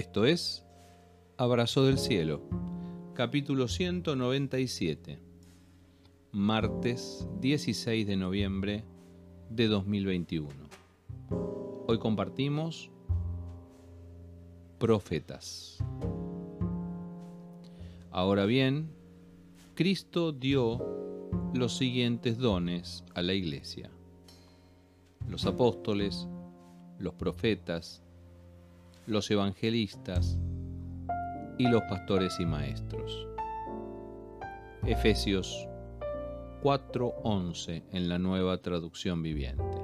Esto es Abrazo del Cielo, capítulo 197, martes 16 de noviembre de 2021. Hoy compartimos profetas. Ahora bien, Cristo dio los siguientes dones a la iglesia. Los apóstoles, los profetas, los evangelistas y los pastores y maestros. Efesios 4:11 en la nueva traducción viviente.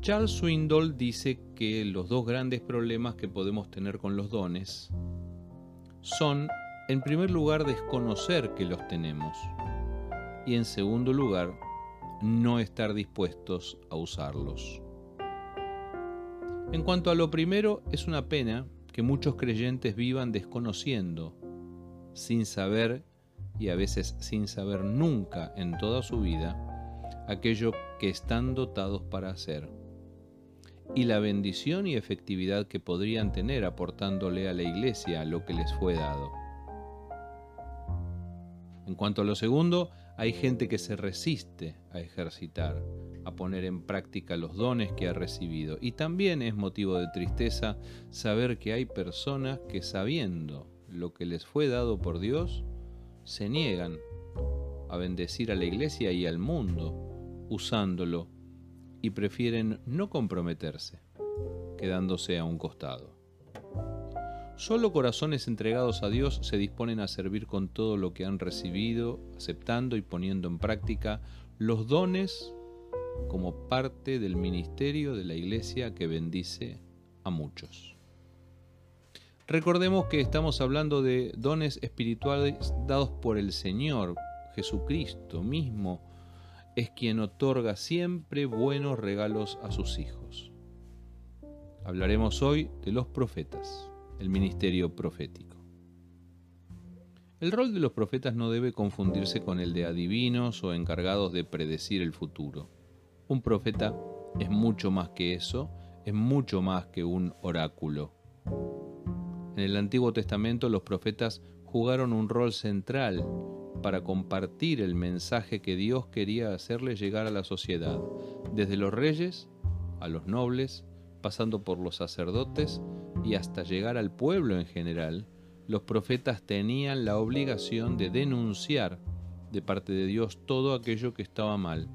Charles Swindoll dice que los dos grandes problemas que podemos tener con los dones son, en primer lugar, desconocer que los tenemos y, en segundo lugar, no estar dispuestos a usarlos. En cuanto a lo primero, es una pena que muchos creyentes vivan desconociendo, sin saber y a veces sin saber nunca en toda su vida, aquello que están dotados para hacer y la bendición y efectividad que podrían tener aportándole a la iglesia lo que les fue dado. En cuanto a lo segundo, hay gente que se resiste a ejercitar, a poner en práctica los dones que ha recibido. Y también es motivo de tristeza saber que hay personas que sabiendo lo que les fue dado por Dios, se niegan a bendecir a la iglesia y al mundo usándolo y prefieren no comprometerse, quedándose a un costado. Solo corazones entregados a Dios se disponen a servir con todo lo que han recibido, aceptando y poniendo en práctica los dones como parte del ministerio de la iglesia que bendice a muchos. Recordemos que estamos hablando de dones espirituales dados por el Señor, Jesucristo mismo, es quien otorga siempre buenos regalos a sus hijos. Hablaremos hoy de los profetas el ministerio profético. El rol de los profetas no debe confundirse con el de adivinos o encargados de predecir el futuro. Un profeta es mucho más que eso, es mucho más que un oráculo. En el Antiguo Testamento los profetas jugaron un rol central para compartir el mensaje que Dios quería hacerle llegar a la sociedad, desde los reyes a los nobles, pasando por los sacerdotes y hasta llegar al pueblo en general, los profetas tenían la obligación de denunciar de parte de Dios todo aquello que estaba mal,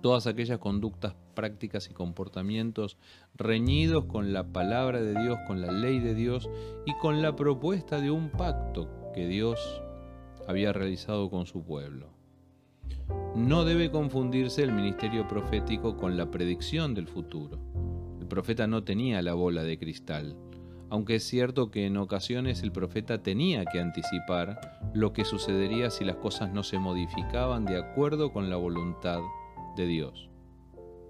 todas aquellas conductas, prácticas y comportamientos reñidos con la palabra de Dios, con la ley de Dios y con la propuesta de un pacto que Dios había realizado con su pueblo. No debe confundirse el ministerio profético con la predicción del futuro profeta no tenía la bola de cristal, aunque es cierto que en ocasiones el profeta tenía que anticipar lo que sucedería si las cosas no se modificaban de acuerdo con la voluntad de Dios.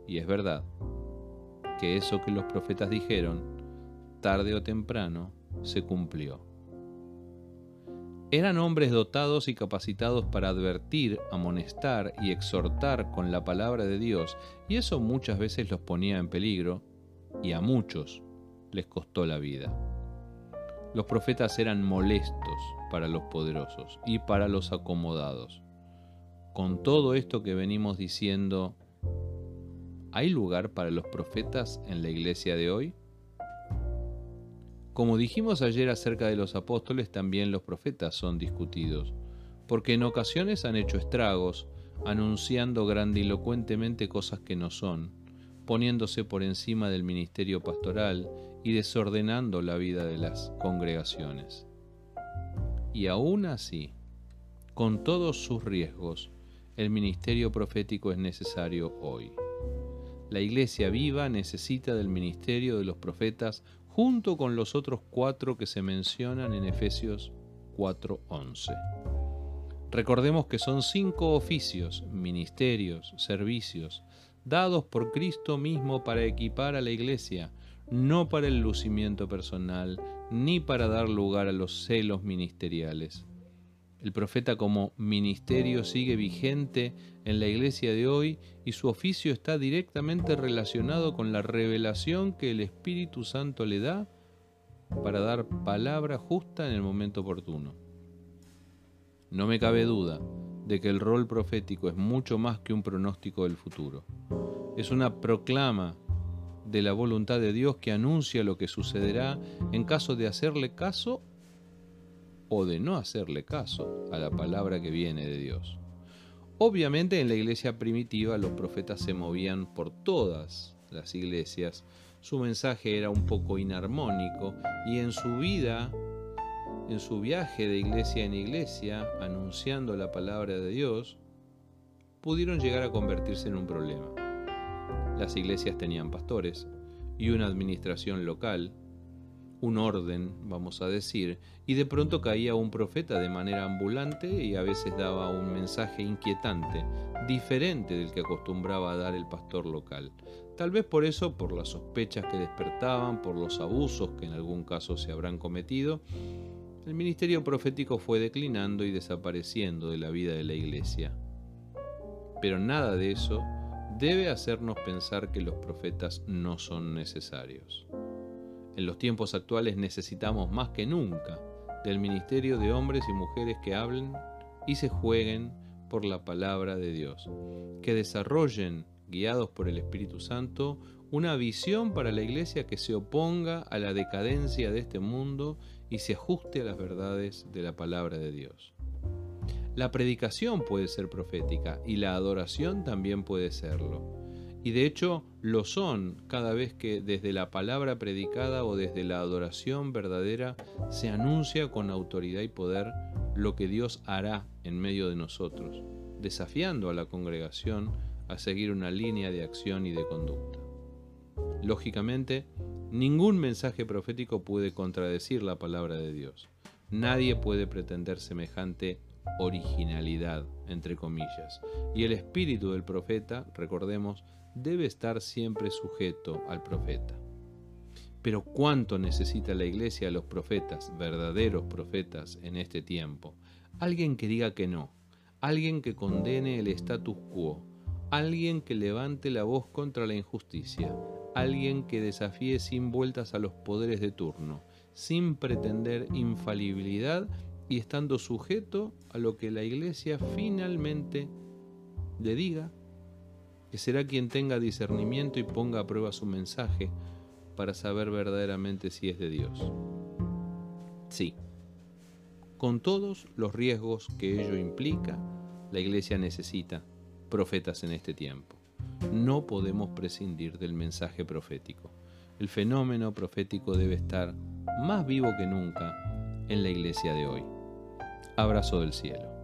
Y es verdad que eso que los profetas dijeron, tarde o temprano, se cumplió. Eran hombres dotados y capacitados para advertir, amonestar y exhortar con la palabra de Dios, y eso muchas veces los ponía en peligro, y a muchos les costó la vida. Los profetas eran molestos para los poderosos y para los acomodados. Con todo esto que venimos diciendo, ¿hay lugar para los profetas en la iglesia de hoy? Como dijimos ayer acerca de los apóstoles, también los profetas son discutidos, porque en ocasiones han hecho estragos, anunciando grandilocuentemente cosas que no son, poniéndose por encima del ministerio pastoral y desordenando la vida de las congregaciones. Y aún así, con todos sus riesgos, el ministerio profético es necesario hoy. La iglesia viva necesita del ministerio de los profetas junto con los otros cuatro que se mencionan en Efesios 4:11. Recordemos que son cinco oficios, ministerios, servicios, dados por Cristo mismo para equipar a la iglesia, no para el lucimiento personal, ni para dar lugar a los celos ministeriales. El profeta como ministerio sigue vigente en la iglesia de hoy y su oficio está directamente relacionado con la revelación que el Espíritu Santo le da para dar palabra justa en el momento oportuno. No me cabe duda de que el rol profético es mucho más que un pronóstico del futuro. Es una proclama de la voluntad de Dios que anuncia lo que sucederá en caso de hacerle caso o de no hacerle caso a la palabra que viene de Dios. Obviamente en la iglesia primitiva los profetas se movían por todas las iglesias, su mensaje era un poco inarmónico y en su vida, en su viaje de iglesia en iglesia, anunciando la palabra de Dios, pudieron llegar a convertirse en un problema. Las iglesias tenían pastores y una administración local, un orden, vamos a decir, y de pronto caía un profeta de manera ambulante y a veces daba un mensaje inquietante, diferente del que acostumbraba a dar el pastor local. Tal vez por eso, por las sospechas que despertaban, por los abusos que en algún caso se habrán cometido, el ministerio profético fue declinando y desapareciendo de la vida de la iglesia. Pero nada de eso debe hacernos pensar que los profetas no son necesarios. En los tiempos actuales necesitamos más que nunca del ministerio de hombres y mujeres que hablen y se jueguen por la palabra de Dios, que desarrollen, guiados por el Espíritu Santo, una visión para la iglesia que se oponga a la decadencia de este mundo y se ajuste a las verdades de la palabra de Dios. La predicación puede ser profética y la adoración también puede serlo. Y de hecho lo son cada vez que desde la palabra predicada o desde la adoración verdadera se anuncia con autoridad y poder lo que Dios hará en medio de nosotros, desafiando a la congregación a seguir una línea de acción y de conducta. Lógicamente, ningún mensaje profético puede contradecir la palabra de Dios. Nadie puede pretender semejante originalidad, entre comillas. Y el espíritu del profeta, recordemos, debe estar siempre sujeto al profeta. Pero ¿cuánto necesita la iglesia a los profetas, verdaderos profetas en este tiempo? Alguien que diga que no, alguien que condene el status quo, alguien que levante la voz contra la injusticia, alguien que desafíe sin vueltas a los poderes de turno, sin pretender infalibilidad y estando sujeto a lo que la iglesia finalmente le diga que será quien tenga discernimiento y ponga a prueba su mensaje para saber verdaderamente si es de Dios. Sí, con todos los riesgos que ello implica, la iglesia necesita profetas en este tiempo. No podemos prescindir del mensaje profético. El fenómeno profético debe estar más vivo que nunca en la iglesia de hoy. Abrazo del cielo.